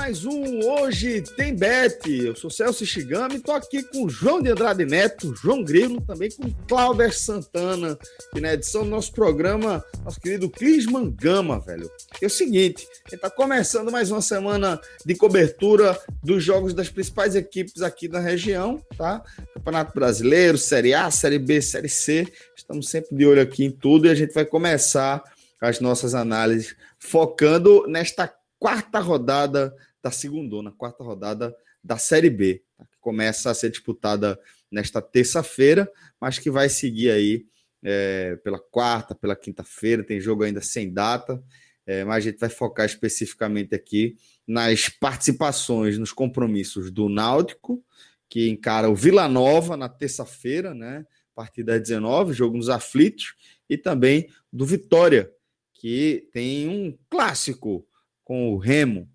Mais um Hoje Tem Bet. Eu sou Celso Shigami, estou aqui com João de Andrade Neto, João Grilo, também com Cláudio Santana, e na edição do nosso programa, nosso querido Clisman Gama, velho. É o seguinte, está começando mais uma semana de cobertura dos jogos das principais equipes aqui da região, tá? Campeonato Brasileiro, Série A, Série B, Série C. Estamos sempre de olho aqui em tudo e a gente vai começar as nossas análises focando nesta quarta rodada da segunda, quarta rodada da Série B, tá? que começa a ser disputada nesta terça-feira, mas que vai seguir aí é, pela quarta, pela quinta-feira, tem jogo ainda sem data, é, mas a gente vai focar especificamente aqui nas participações, nos compromissos do Náutico, que encara o Vila Nova na terça-feira, né? A partir das 19, jogo nos aflitos, e também do Vitória, que tem um clássico com o Remo.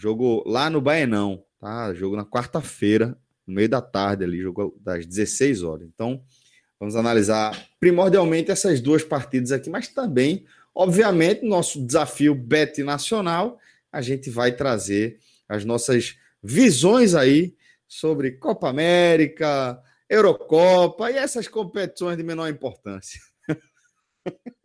Jogo lá no Baenão, tá? Jogo na quarta-feira, no meio da tarde ali, jogo das 16 horas. Então, vamos analisar primordialmente essas duas partidas aqui, mas também, obviamente, nosso desafio Bet Nacional, a gente vai trazer as nossas visões aí sobre Copa América, Eurocopa e essas competições de menor importância.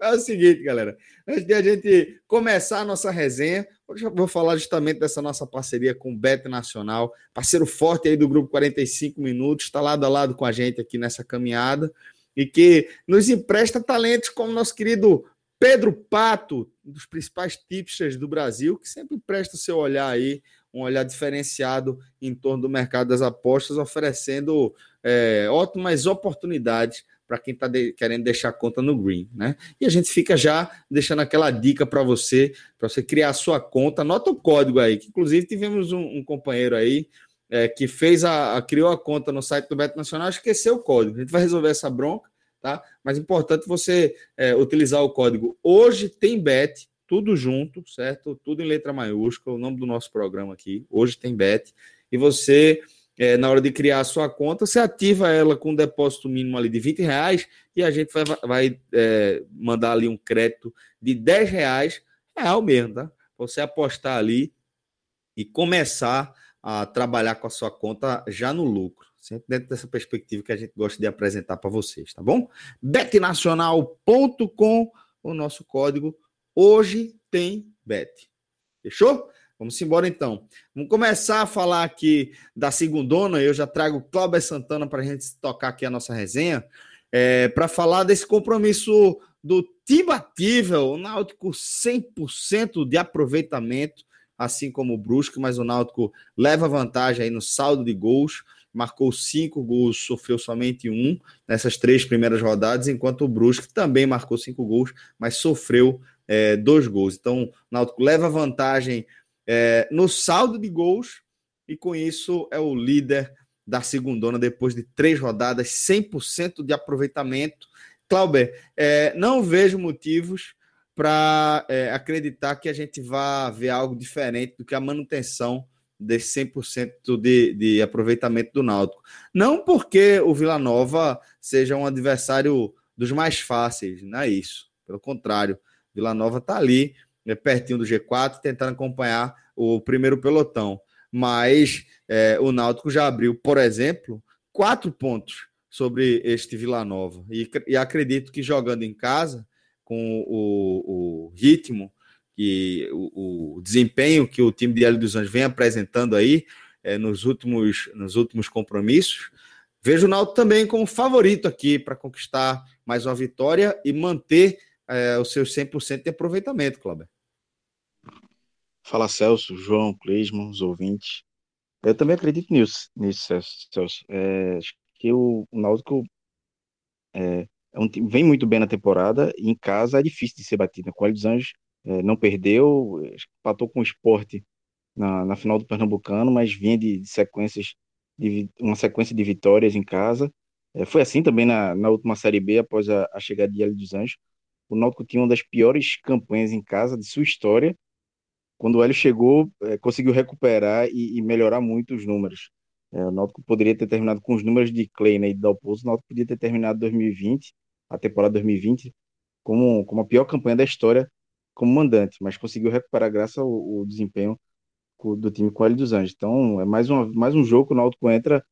É o seguinte, galera. Antes de a gente começar a nossa resenha, hoje eu vou falar justamente dessa nossa parceria com o Bet Nacional, parceiro forte aí do Grupo 45 Minutos, está lado a lado com a gente aqui nessa caminhada e que nos empresta talentos como nosso querido Pedro Pato, um dos principais tipsters do Brasil, que sempre presta seu olhar aí, um olhar diferenciado em torno do mercado das apostas, oferecendo é, ótimas oportunidades para quem está de, querendo deixar conta no Green, né? E a gente fica já deixando aquela dica para você, para você criar a sua conta. Anota o código aí, que inclusive tivemos um, um companheiro aí é, que fez a, a, criou a conta no site do Beto Nacional, esqueceu o código. A gente vai resolver essa bronca, tá? Mas é importante você é, utilizar o código Hoje Tem Bet, tudo junto, certo? Tudo em letra maiúscula, o nome do nosso programa aqui, Hoje Tem Bet. E você é, na hora de criar a sua conta, você ativa ela com um depósito mínimo ali de 20 reais e a gente vai, vai é, mandar ali um crédito de 10 reais, real mesmo, tá? Você apostar ali e começar a trabalhar com a sua conta já no lucro. Sempre dentro dessa perspectiva que a gente gosta de apresentar para vocês, tá bom? betnacional.com, o nosso código hoje tem bet. Fechou? Vamos embora então. Vamos começar a falar aqui da segundona. Eu já trago o Cláudio Santana para a gente tocar aqui a nossa resenha. É, para falar desse compromisso do Tibatível, o Náutico 100% de aproveitamento, assim como o Brusque, mas o Náutico leva vantagem aí no saldo de gols, marcou cinco gols, sofreu somente um nessas três primeiras rodadas, enquanto o Brusque também marcou cinco gols, mas sofreu é, dois gols. Então, o Náutico leva vantagem é, no saldo de gols e com isso é o líder da segundona depois de três rodadas, 100% de aproveitamento. Clauber, é, não vejo motivos para é, acreditar que a gente vá ver algo diferente do que a manutenção desse 100% de, de aproveitamento do Náutico. Não porque o Vila Nova seja um adversário dos mais fáceis, não é isso. Pelo contrário, Vila Nova está ali é, pertinho do G4, tentando acompanhar o primeiro pelotão. Mas é, o Náutico já abriu, por exemplo, quatro pontos sobre este Vila Nova. E, e acredito que jogando em casa, com o, o ritmo e o, o, desempenho que o time de Hélio dos Anjos vem apresentando aí é, nos, últimos, nos últimos compromissos, vejo o Náutico também como favorito aqui para conquistar mais uma vitória e manter é, os seus 100% de aproveitamento, Cláudio. Fala Celso, João, Clisman, os ouvintes. Eu também acredito nisso, nisso Celso. É, acho que o, o Náutico é, é um, vem muito bem na temporada e em casa é difícil de ser batido. Com o dos Anjos é, não perdeu, empatou com o esporte na, na final do Pernambucano, mas vinha de, de sequências, de, uma sequência de vitórias em casa. É, foi assim também na, na última Série B, após a, a chegada de Hélio dos Anjos. O Náutico tinha uma das piores campanhas em casa de sua história. Quando o Hélio chegou, é, conseguiu recuperar e, e, melhorar muito os números. É, o Náutico poderia ter terminado com os números de Clay né, e Dalpozo. O Náutico podia ter terminado 2020, a temporada 2020, como, como a pior campanha da história como mandante, mas conseguiu recuperar graças ao, ao desempenho do time com o Hélio dos Anjos. Então, é mais, uma, mais um jogo que o Náutico entra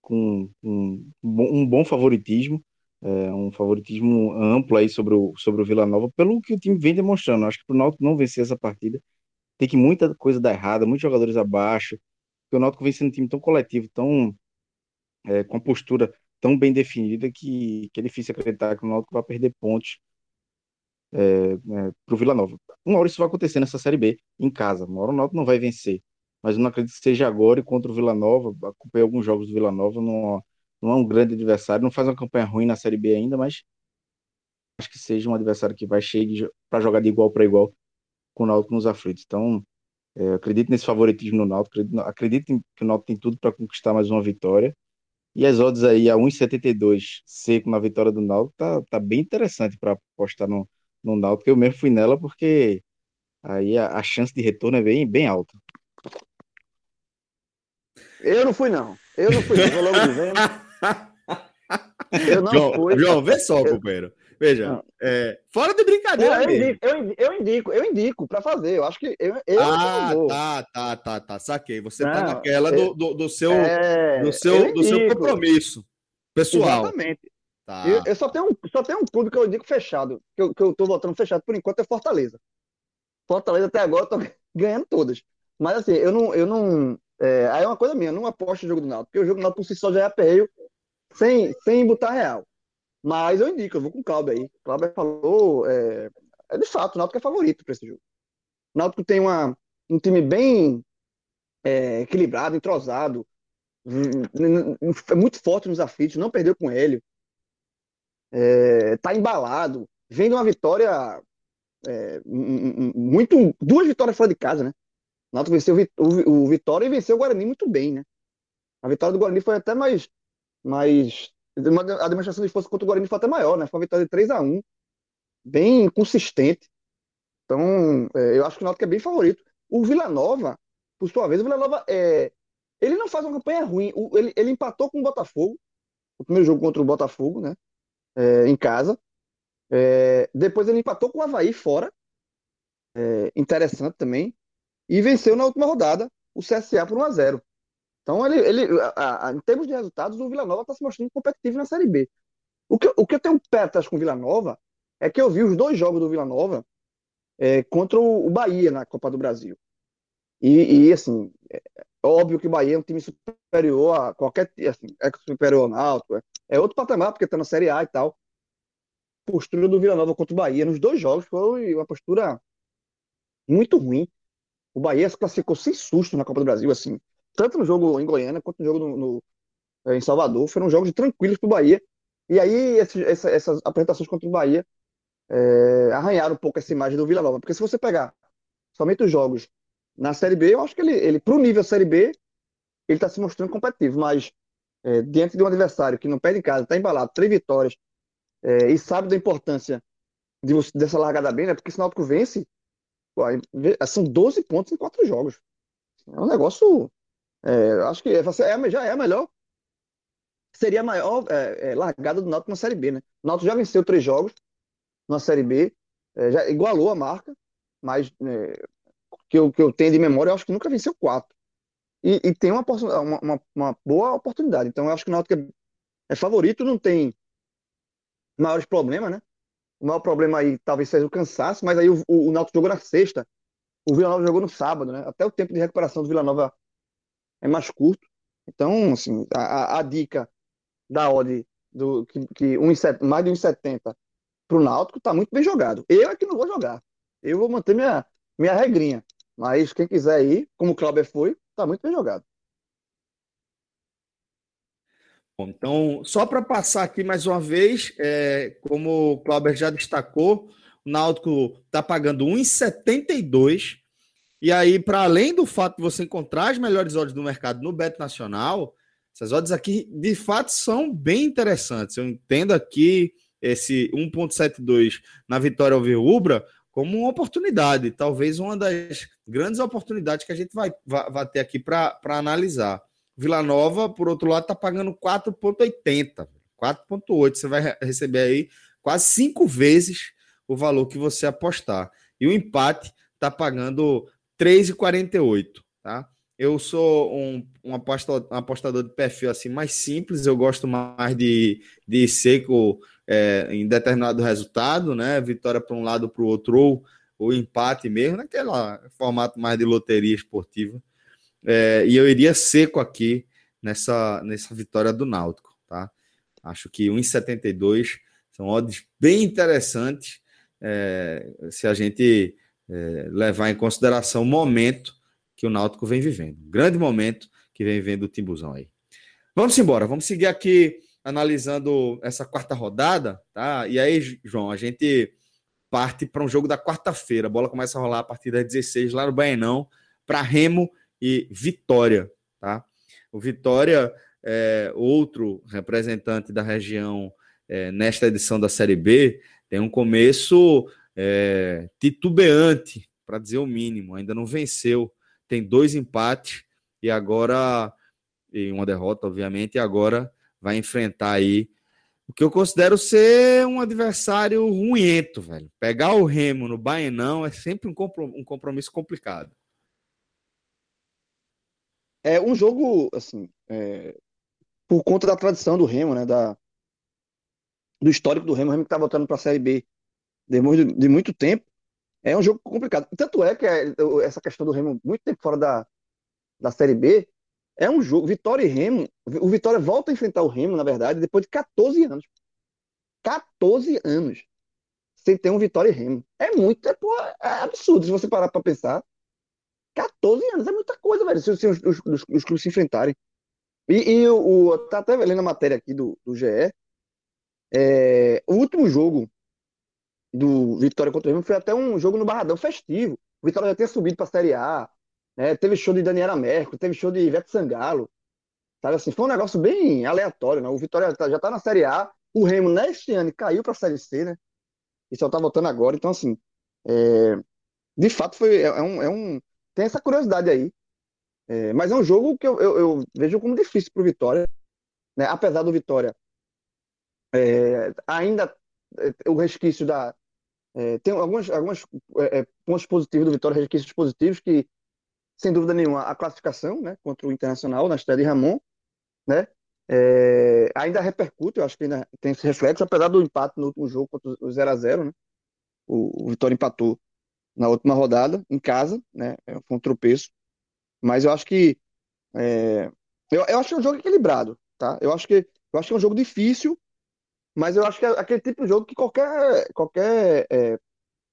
com, com um bom favoritismo, é, um favoritismo amplo aí sobre o, sobre o Vila Nova, pelo que o time vem demonstrando. Acho que para o Náutico não vencer essa partida, tem que muita coisa dar errada, muitos jogadores abaixo, o Náutico vem sendo um time tão coletivo, tão é, com a postura tão bem definida que, que é difícil acreditar que o Náutico vai perder pontos é, é, para o Vila Nova. Uma hora isso vai acontecer nessa Série B, em casa. Uma hora o Náutico não vai vencer. Mas eu não acredito que seja agora e contra o Vila Nova. Acompanhei alguns jogos do Vila Nova, não, não é um grande adversário, não faz uma campanha ruim na Série B ainda, mas acho que seja um adversário que vai cheio para jogar de igual para igual com o Náutico nos aflitos. Então, é, acredito nesse favoritismo no Náutico, acredito, acredito que o Náutico tem tudo para conquistar mais uma vitória. E as odds aí a 1,72 seco na vitória do Náutico tá, tá bem interessante para apostar no, no Náutico. Eu mesmo fui nela porque aí a, a, chance de retorno é bem, bem alta. Eu não fui, não. Eu não fui, não. Vou logo dizendo. Eu não João, fui. João, vê só, companheiro. Veja, é, fora de brincadeira. eu, indico, eu, eu, indico, eu indico para fazer. Eu acho que eu, eu ah, tá, tá, tá, tá. Saquei. Você tá não, tá naquela do, do, do, seu, é, do, seu, do seu compromisso pessoal. Exatamente. Tá. Eu, eu, só, tenho um, só tenho um clube que eu digo fechado, que eu, que eu tô votando fechado por enquanto, é Fortaleza. Fortaleza até agora eu tô ganhando todas. Mas assim, eu não. Eu não é, aí é uma coisa minha, eu não aposto no jogo do Náutico, porque o jogo do Náutico por si só já é apeio, sem, sem botar real. Mas eu indico, eu vou com o Cláudio aí. O Cláudio falou, é, é de fato, o Náutico é favorito para esse jogo. O Náutico tem uma, um time bem é, equilibrado, entrosado, é muito forte nos aflitos, não perdeu com ele é, tá embalado, vem de uma vitória é, muito. Duas vitórias fora de casa, né? O Náutico venceu o, o, Vitória e venceu o Guarani muito bem, né? A vitória do Guarani foi até mais. mais a demonstração de força contra o Guarani foi até maior, né? Foi uma vitória de 3 a 1 bem consistente. Então, é, eu acho que o Náutico é bem favorito. O Vila Nova, por sua vez, o Vila Nova é, ele não faz uma campanha ruim. O, ele, ele empatou com o Botafogo, o primeiro jogo contra o Botafogo, né? é, em casa. É, depois ele empatou com o Havaí fora. É, interessante também. E venceu na última rodada o CSA por 1 a 0 Então, ele, ele a, a, em termos de resultados, o Vila Nova está se mostrando competitivo na Série B. O que, o que eu tenho pé atrás com o Vila Nova é que eu vi os dois jogos do Vila Nova é, contra o, Bahia na Copa do Brasil. E, e assim, é, óbvio que o Bahia é um time superior a qualquer. Assim, é superior ao Náutico, é, é outro patamar, porque está na Série A e tal. Postura do Vila Nova contra o Bahia nos dois jogos foi uma postura muito ruim. O Bahia se classificou sem susto na Copa do Brasil, assim, tanto no jogo em Goiânia quanto no jogo no, no é, em Salvador. Foram jogos tranquilos para o Bahia. E aí, esse, essa, essas apresentações contra o Bahia é, arranharam um pouco essa imagem do Vila Nova. Porque se você pegar somente os jogos na Série B, eu acho que ele, ele para o nível Série B, ele está se mostrando competitivo. Mas é, diante de um adversário que não perde em casa, está embalado, três vitórias, é, e sabe da importância de dessa largada bem, né? Porque se o Náutico vence, são 12 pontos em quatro jogos. É um negócio. É, acho que é, é, já é a melhor. Seria a maior é, é, largada do Náutico na Série B, né? O Náutico já venceu três jogos na Série B, já igualou a marca, mas que, eu, que eu tenho de memória, eu acho que nunca venceu quatro e, e tem uma, uma, uma, boa oportunidade. Então, eu acho que o Náutico é, é favorito, não tem maiores problemas, né? O maior problema aí talvez seja o cansaço, mas aí o, o, o Náutico jogou na sexta, o Vila Nova jogou no sábado, né? Até o tempo de recuperação do Vila Nova é mais curto. Então, assim, a, a dica da odd do, que, que 1, mais de 1,70 pro Náutico tá muito bem jogado. Eu é que não vou jogar. Eu vou manter minha, minha regrinha. Mas quem quiser ir, como o Cláudio foi, tá muito bem jogado. Bom, então, só para passar aqui mais uma vez, é, como o Cláudio já destacou, o Náutico está pagando 1,72. E aí, para além do fato de você encontrar as melhores odds do mercado no Beto Nacional, essas odds aqui de fato são bem interessantes. Eu entendo aqui esse 1,72 na vitória ao Verubra como uma oportunidade, talvez uma das grandes oportunidades que a gente vai, vai, vai ter aqui para analisar. Vila Nova, por outro lado, está pagando 4,80, 4,8. Você vai receber aí quase cinco vezes o valor que você apostar. E o empate está pagando 3,48, tá? Eu sou um, um, apostador, um apostador de perfil assim mais simples, eu gosto mais de, de seco é, em determinado resultado, né? Vitória para um lado para o outro, ou o empate mesmo, naquele formato mais de loteria esportiva. É, e eu iria seco aqui nessa, nessa vitória do Náutico, tá? Acho que 1,72 são odds bem interessantes é, se a gente é, levar em consideração o momento que o Náutico vem vivendo. Um grande momento que vem vivendo o Timbuzão aí. Vamos embora, vamos seguir aqui analisando essa quarta rodada, tá? E aí, João, a gente parte para um jogo da quarta-feira. A bola começa a rolar a partir das 16 lá no Baenão para Remo e Vitória, tá? O Vitória é outro representante da região é, nesta edição da Série B, tem um começo é, titubeante, para dizer o mínimo, ainda não venceu tem dois empates e agora, e uma derrota, obviamente, e agora vai enfrentar aí o que eu considero ser um adversário ruimento, velho. Pegar o Remo no Baenão é sempre um compromisso complicado. É um jogo, assim, é, por conta da tradição do Remo, né, da, do histórico do Remo, o Remo que tá voltando para a Série B depois de, de muito tempo, é um jogo complicado. Tanto é que é, essa questão do Remo, muito tempo fora da, da Série B, é um jogo. Vitória e Remo. O Vitória volta a enfrentar o Remo, na verdade, depois de 14 anos. 14 anos sem ter um Vitória e Remo. É muito. É, é absurdo se você parar para pensar. 14 anos é muita coisa, velho, se, se os, os, os, os, clubes se enfrentarem. E, e o, o, tá até lendo a matéria aqui do, do GE. É, o último jogo do Vitória contra o Remo foi até um jogo no Barradão festivo. O Vitória já tinha subido para a Série A, né? Teve show de Daniela Mercury, teve show de Ivete Sangalo. Sabe assim, foi um negócio bem aleatório, né? O Vitória tá, já está na Série A, o Remo neste ano caiu para a Série C, né? E só está voltando agora. Então, assim, é... de fato foi é, é, um, é um tem essa curiosidade aí. É... mas é um jogo que eu, eu, eu vejo como difícil para o Vitória, né? Apesar do Vitória é, ainda é, o resquício da, é, tem algumas, algumas é, é, pontos positivos do Vitória, resquícios positivos, que, sem dúvida nenhuma, a classificação né, contra o Internacional na estreia de Ramon, né, é, ainda repercute, eu acho que ainda tem esse reflexo, apesar do empate no último jogo contra o 0x0, né, o, o, Vitória empatou na última rodada, em casa, né, é, foi um tropeço, mas eu acho que é, eu, eu acho que é um jogo equilibrado, tá? Eu acho que eu acho que é um jogo difícil, mas eu acho que é aquele tipo de jogo que qualquer, qualquer é,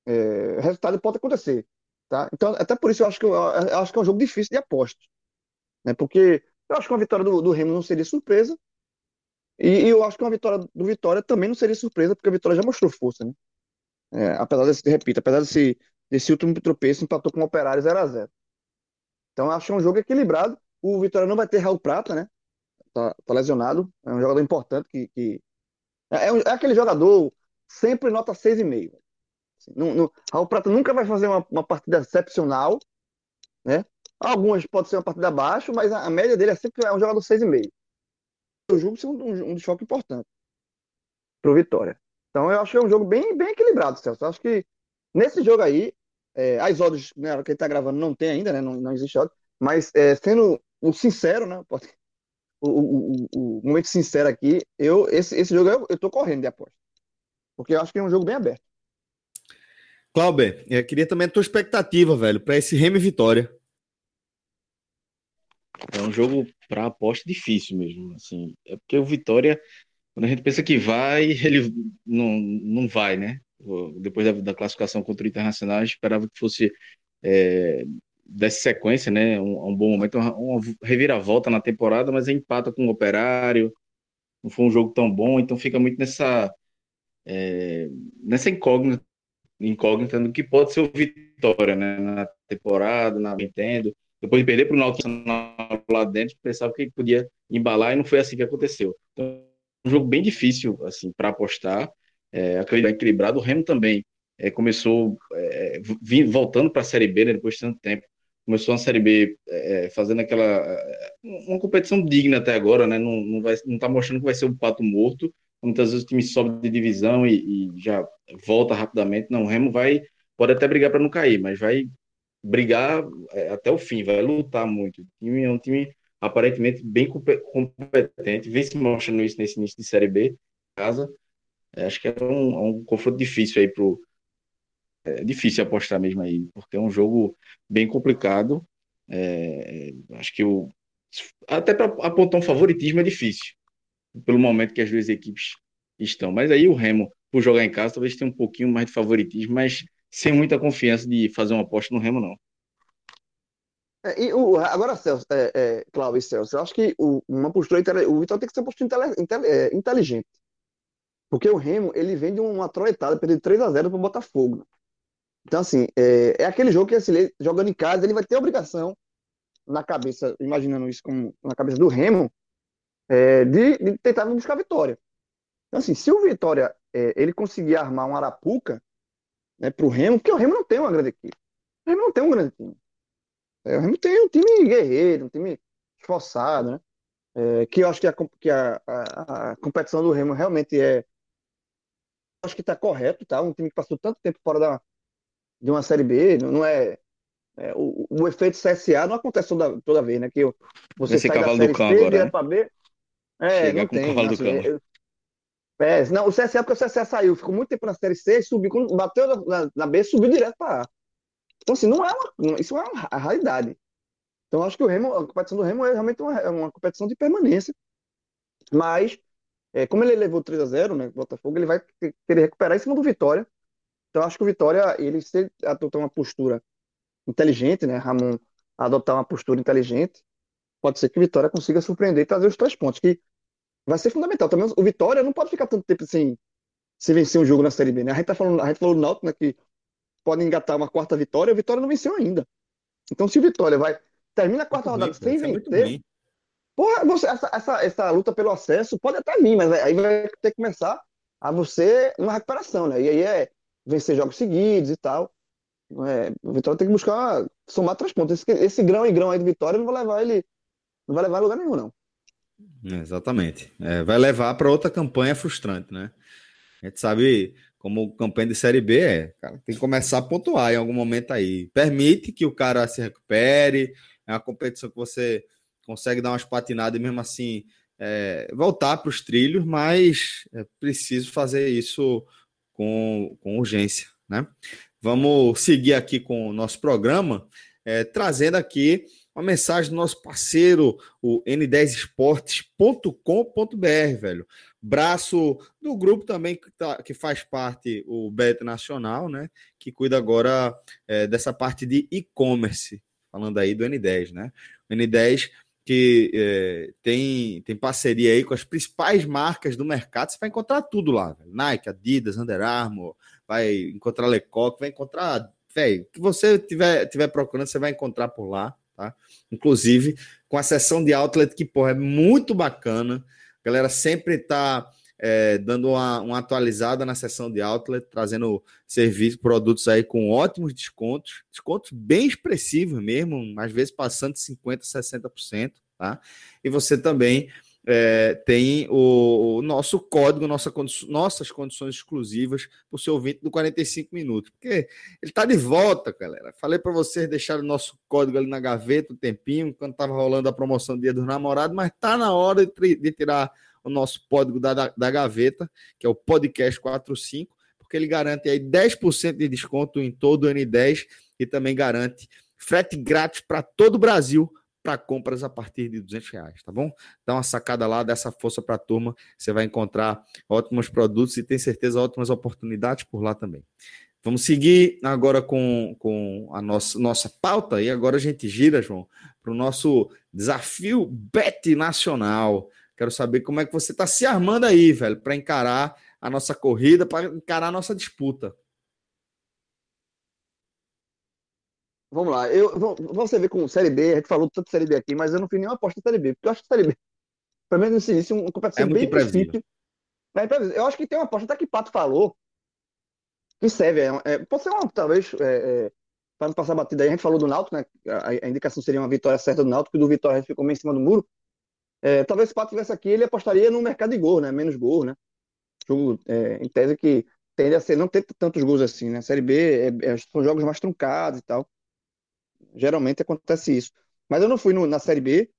é, resultado pode acontecer. Tá? Então, até por isso eu acho que, eu, acho que é um jogo difícil de aposta. Né? Porque eu acho que uma vitória do, do Remo não seria surpresa. E, e, eu acho que uma vitória do Vitória também não seria surpresa, porque a Vitória já mostrou força. Né? É, apesar desse, repito, apesar desse, desse último tropeço, empatou com o Operário 0x0. Então, eu acho que é um jogo equilibrado. O Vitória não vai ter Raul Prata, né? Tá, tá lesionado. É um jogador importante que, que é, é, é aquele jogador sempre nota 6,5. Assim, não, não, Raul Prata nunca vai fazer uma, uma partida excepcional, né? Algumas pode ser uma partida abaixo, mas a, a média dele é sempre é um jogador 6,5. Eu julgo ser um, um, um desfoque importante para o Vitória. Então eu acho que é um jogo bem, bem equilibrado, Celso. Eu acho que nesse jogo aí, é, as odds, né, que ele está gravando não tem ainda, né? Não, não existe odds, mas é, sendo o sincero, né? O, o, o, momento sincero aqui, eu, esse, esse jogo eu, eu tô correndo de aposta. Porque eu acho que é um jogo bem aberto. Clauber, eu queria também a tua expectativa, velho, para esse Remy Vitória. É um jogo para aposta difícil mesmo, assim. É porque o Vitória Quando a gente pensa que vai, ele não, não vai, né? Depois da, da classificação contra o Internacional, a gente esperava que fosse é, desse sequência, né? Um, um bom momento, uma, uma, reviravolta na temporada, mas empata com o Operário. Não foi um jogo tão bom, então fica muito nessa é, nessa incógnita, incógnita do que pode ser o Vitória, né? Na temporada, na Nintendo. Depois de perder para o Náutico lá dentro, pensava que podia embalar e não foi assim que aconteceu. Então, um jogo bem difícil assim para apostar. É, acredito equilibrado. O Remo também é, começou é, voltando para a Série B né, depois de tanto tempo. Começou a Série B é, fazendo aquela é, uma competição digna até agora, né? Não, não vai, não está mostrando que vai ser um pato morto. Muitas vezes o time sobe de divisão e, e já volta rapidamente. Não, o Remo vai pode até brigar para não cair, mas vai brigar é, até o fim, vai lutar muito. O time é um time aparentemente bem competente, vem se mostrando isso nesse início de Série B, casa. É, acho que é um, um confronto difícil aí pro. É difícil apostar mesmo aí, porque é um jogo bem complicado. É, acho que o. Até para apontar um favoritismo é difícil, pelo momento que as duas equipes estão. Mas aí o Remo, por jogar em casa, talvez tenha um pouquinho mais de favoritismo, mas sem muita confiança de fazer uma aposta no Remo, não. É, e o, agora, Celso, é, é, Cláudio e Celso, eu acho que o, uma postura, o Vitória tem que ser uma postura é, inteligente. Porque o Remo, ele vem de uma troletada, perder 3 a 0 para o Botafogo. Então, assim, é, é, aquele jogo que, assim, jogando em casa, ele vai ter a obrigação, na cabeça, imaginando isso como na cabeça do Remo, é, de, de, tentar buscar vitória. Então, assim, se o Vitória, é, ele conseguir armar um Arapuca, né, para o Remo, porque o Remo não tem uma grande equipe. O Remo não tem um grande time. É, o Remo tem um time guerreiro, um time esforçado, né? É, que eu acho que, a, que a, a, a, competição do Remo realmente é. Acho que está correto, tá? Um time que passou tanto tempo fora da, de uma Série B, não é. é o, o, efeito CSA não acontece toda, toda vez, né? Que você Esse sai da Série C, agora, né? para B. É, Chega não tem. Cavalo assim, do cão. É, não, o CSA, porque o CSA saiu, ficou muito tempo na Série C, subiu, quando bateu na, na B, subiu direto para A. Então, assim, não é uma, isso é uma realidade. Então, acho que o Remo, a competição do Remo é realmente uma, é uma competição de permanência. Mas, é, como ele levou 3 a 0 né, Botafogo, ele vai querer recuperar em cima do Vitória. Então, acho que o Vitória, ele se adotar uma postura inteligente, né, Ramon adotar uma postura inteligente, pode ser que o Vitória consiga surpreender e trazer os três pontos, que vai ser fundamental. Também o Vitória não pode ficar tanto tempo sem, sem vencer um jogo na Série B, né? A gente tá falando, a gente falou do Náutico, né, que pode engatar uma quarta vitória, o Vitória não venceu ainda. Então, se o Vitória vai termina a quarta muito rodada bem, sem é vencer, porra, você, essa, essa, essa luta pelo acesso pode até vir, mas aí vai ter que começar a você uma recuperação, né? E aí é vencer jogos seguidos e tal. É, o Vitória tem que buscar somar três pontos. Esse, esse grão e grão aí do Vitória não vai levar ele, não vai levar a lugar nenhum, não. Exatamente. É, vai levar para outra campanha frustrante, né? A gente sabe como campanha de Série B é, cara, tem que começar a pontuar em algum momento aí. Permite que o cara se recupere, é uma competição que você consegue dar umas patinadas e mesmo assim é, voltar para os trilhos, mas é preciso fazer isso com, com urgência, né? Vamos seguir aqui com o nosso programa, é, trazendo aqui uma mensagem do nosso parceiro, o n10esportes.com.br, velho. Braço do grupo também que, tá, que faz parte o Bet Nacional, né? Que cuida agora é, dessa parte de e-commerce, falando aí do N10, né? O N10 que é, tem, tem parceria aí com as principais marcas do mercado, você vai encontrar tudo lá, velho. Nike, Adidas, Under Armour, vai encontrar Lecoq, vai encontrar, velho, que você tiver, tiver procurando, você vai encontrar por lá tá? Inclusive com a sessão de outlet que, porra, é muito bacana. A galera sempre tá é, dando uma, uma, atualizada na sessão de outlet, trazendo serviços, produtos aí com ótimos descontos, descontos bem expressivos mesmo, às vezes passando de 50%, 60%, tá? E você também é, tem o, o, nosso código, nossa, nossas condições exclusivas para o seu ouvinte do 45 minutos. Porque ele está de volta, galera. Falei para vocês deixar o nosso código ali na gaveta um tempinho, quando estava rolando a promoção do Dia dos Namorados, mas está na hora de, de, tirar o nosso código da, da, da gaveta, que é o podcast 45, porque ele garante aí 10% de desconto em todo o N10 e também garante frete grátis para todo o Brasil para compras a partir de 200 reais, tá bom? Dá uma sacada lá, dessa força para a turma, você vai encontrar ótimos produtos e tem certeza ótimas oportunidades por lá também. Vamos seguir agora com, com a nossa, nossa pauta e agora a gente gira, João, para o nosso desafio Bet Nacional. Quero saber como é que você está se armando aí, velho, para encarar a nossa corrida, para encarar a nossa disputa. Vamos lá, eu, você vê com Série B, a gente falou tanto de Série B aqui, mas eu não fiz nenhuma aposta em Série B, porque eu acho que Série B, pelo menos nesse início, uma competição é bem difícil. É eu acho que tem uma aposta, até que Pato falou, que serve, é, é, pode ser uma, talvez, é, é para não passar batida aí, a gente falou do Náutico, né, a, a, indicação seria uma vitória certa do Náutico, e do Vitória ficou meio em cima do muro, é, talvez se o Pato tivesse aqui, ele apostaria no mercado de gol, né, menos gol, né, jogo, é, em tese que tende a ser, não ter tantos gols assim, né, Série B são jogos mais truncados e tal, Geralmente acontece isso. Mas eu não fui no, na Série B,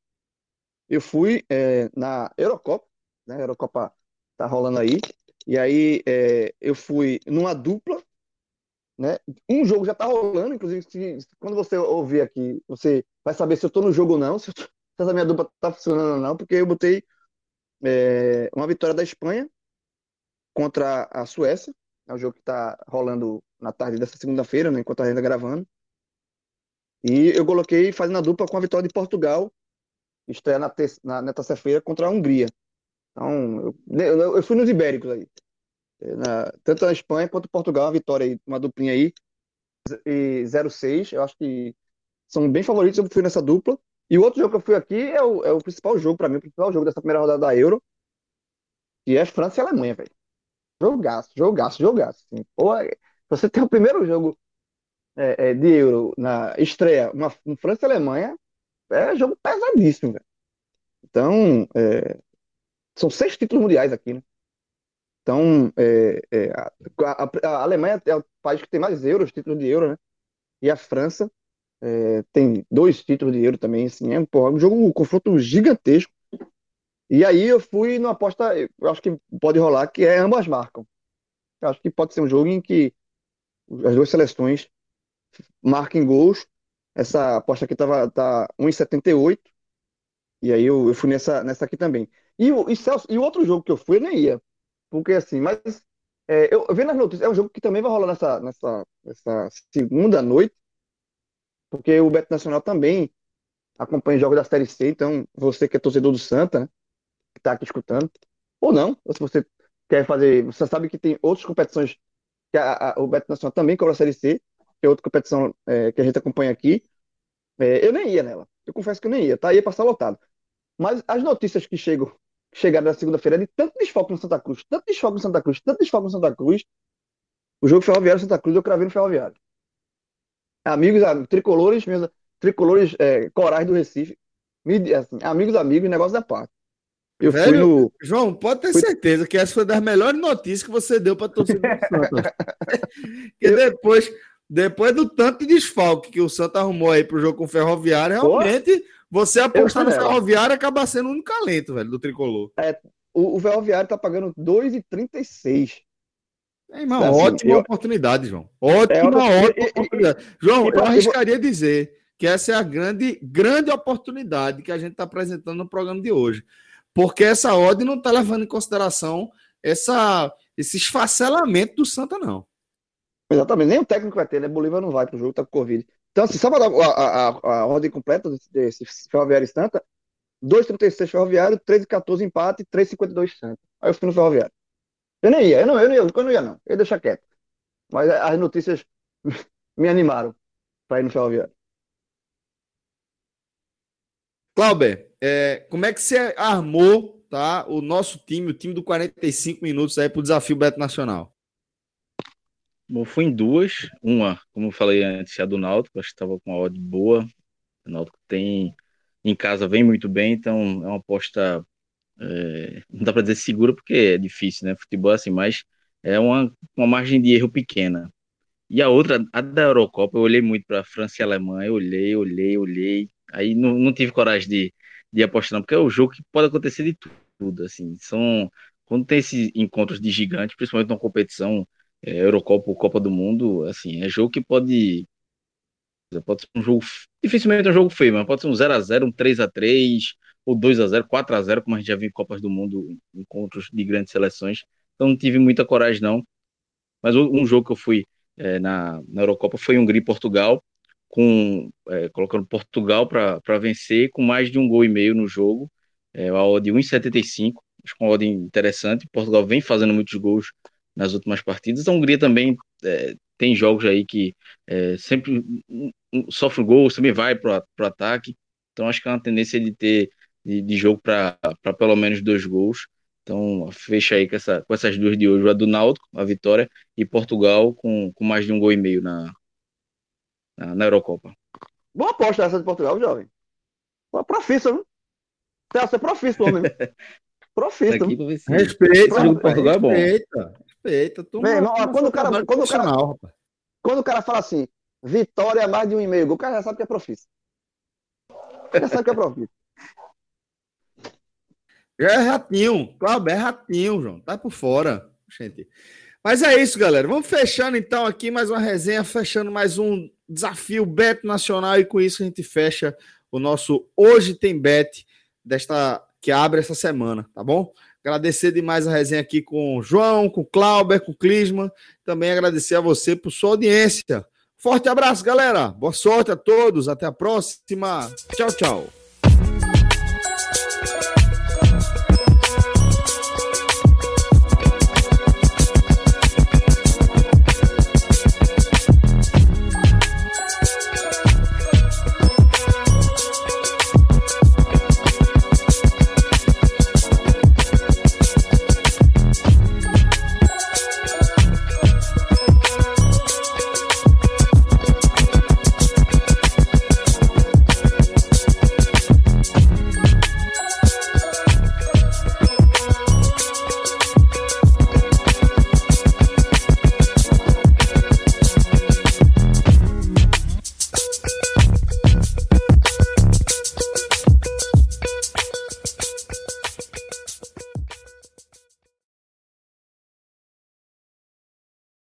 eu fui é, na Eurocopa, né? A Eurocopa tá rolando aí. E aí é, eu fui numa dupla, né? Um jogo já tá rolando, inclusive, se, quando você ouvir aqui, você vai saber se eu tô no jogo ou não, se, eu, se essa minha dupla tá funcionando ou não, porque eu botei é, uma vitória da Espanha contra a Suécia, é o jogo que tá rolando na tarde dessa segunda-feira, né, enquanto a gente tá gravando. E eu coloquei fazendo a dupla com a vitória de Portugal, estreia na, na, na terça-feira contra a Hungria. Então, eu, eu, eu fui nos ibéricos aí. Na, tanto na Espanha quanto Portugal, uma vitória aí, uma duplinha aí. E 0-6, eu acho que são bem favoritos, eu fui nessa dupla. E o outro jogo que eu fui aqui é o, é o principal jogo para mim, o principal jogo dessa primeira rodada da Euro, que é França e Alemanha, velho. Jogaço, jogaço, jogaço. Assim. Pô, você tem o primeiro jogo é, é, de Euro na estreia, uma, uma França e Alemanha, é jogo pesadíssimo, velho. Então, é, são seis títulos mundiais aqui, né? Então, é, é, a, a, a, Alemanha é o país que tem mais euros, títulos de euro, né? E a França é, tem dois títulos de euro também, assim, é porra, um jogo, um confronto gigantesco. E aí eu fui numa aposta, eu acho que pode rolar, que é ambas marcam. Eu acho que pode ser um jogo em que as duas seleções marquem gols. Essa aposta aqui tava, tá 1,78. E aí eu, eu fui nessa, nessa aqui também. E o, e, Celso, e outro jogo que eu fui, eu nem ia. Porque assim, mas é, eu, vendo nas notícias, é um jogo que também vai rolar nessa, nessa, nessa segunda noite. Porque o Beto Nacional também acompanha jogos da Série C. Então, você que é torcedor do Santa, né, que está aqui escutando, ou não, ou se você quer fazer. Você sabe que tem outras competições que a, a, o Beto Nacional também cobra a Série C que é outra competição é, que a gente acompanha aqui, é, eu nem ia nela. Eu confesso que eu nem ia, tá? Ia passar lotado. Mas as notícias que chegam, chegaram na segunda-feira de tanto desfoque no Santa Cruz, tanto desfoque no Santa Cruz, tanto desfoque no Santa Cruz, o jogo Ferroviário Santa Cruz eu cravei no Ferroviário. Amigos, tricolores, meus, tricolores é, corais do Recife, assim, amigos, amigos, negócio da parte. Eu Velho, fui no. João, pode ter fui... certeza que essa foi das melhores notícias que você deu para torcida do. Porque depois, depois do tanto de desfalque que o Santa arrumou aí pro jogo com o Ferroviário, realmente Pô, você apostar no Ferroviário acaba sendo o único alento, velho, do tricolor. É, o, o Ferroviário tá pagando 2,36. É, irmão, assim, ótima eu... oportunidade, João. Ótima, é, ótima e, oportunidade. E, João, e, eu arriscaria dizer que essa é a grande, grande oportunidade que a gente está apresentando no programa de hoje. Porque essa ordem não está levando em consideração essa, esse esfacelamento do Santa, não. Exatamente, nem o técnico vai ter, né? Bolívar não vai pro jogo, tá com Covid. Então, assim, só para dar a, a, a, ordem completa desse Ferroviário Santa, 2,36 Ferroviário, 3,14 empate, 3,52 Santa. Aí eu fui no Ferroviário. Eu nem ia, eu não, eu não ia, eu não ia, não. Eu ia deixar quieto. Mas as notícias me animaram para ir no Ferroviário. Clauber, é, como é que você armou tá, o nosso time, o time do 45 minutos aí para o desafio Beto Nacional? Bom, fui em duas. Uma, como eu falei antes, a do Náutico, acho que estava com uma odd boa. O Náutico tem em casa vem muito bem, então é uma aposta é, não dá para dizer segura porque é difícil, né? Futebol é assim, mas é uma, uma margem de erro pequena. E a outra, a da Eurocopa, eu olhei muito para França e Alemanha, eu olhei, olhei, olhei. Aí não, não tive coragem de, de apostar, não, porque é um jogo que pode acontecer de tudo, assim. São, quando tem esses encontros de gigantes, principalmente numa competição é, Eurocopa ou Copa do Mundo, assim, é jogo que pode Pode ser um jogo, dificilmente é um jogo feio, mas pode ser um 0x0, um 3x3, ou 2x0, 4x0, como a gente já viu em Copas do Mundo, encontros de grandes seleções. Então não tive muita coragem, não. Mas um jogo que eu fui é, na, na Eurocopa foi Hungria e Portugal, com, é, colocando Portugal para vencer com mais de um gol e meio no jogo, é, a odd 1,75, acho que uma odd interessante. Portugal vem fazendo muitos gols nas últimas partidas. A Hungria também é, tem jogos aí que é, sempre sofre gols, também vai para o ataque. Então acho que é uma tendência de ter de, de jogo para pelo menos dois gols. Então, fecha aí com, essa, com essas duas de hoje, a do Náutico, a vitória, e Portugal com, com mais de um gol e meio na, na, na Eurocopa. Boa aposta essa de Portugal, jovem. Profissa, viu? Você é profissa, homem. Profissa. Respeita, o Portugal é bom. Respeita, respeita. quando, o cara, quando, o cara, quando o cara fala assim, vitória mais de um e meio o cara já sabe que é profissa. Já sabe que é profissa. Já é ratinho. Cláudio, é ratinho, João. Tá por fora, gente. Mas é isso, galera. Vamos fechando então aqui mais uma resenha, fechando mais um desafio Bet Nacional e com isso a gente fecha o nosso Hoje Tem Bet desta que abre essa semana, tá bom? Agradecer demais a resenha aqui com o João, com o Clauber, com o Clisman. Também agradecer a você por sua audiência. Forte abraço, galera. Boa sorte a todos. Até a próxima. Tchau, tchau.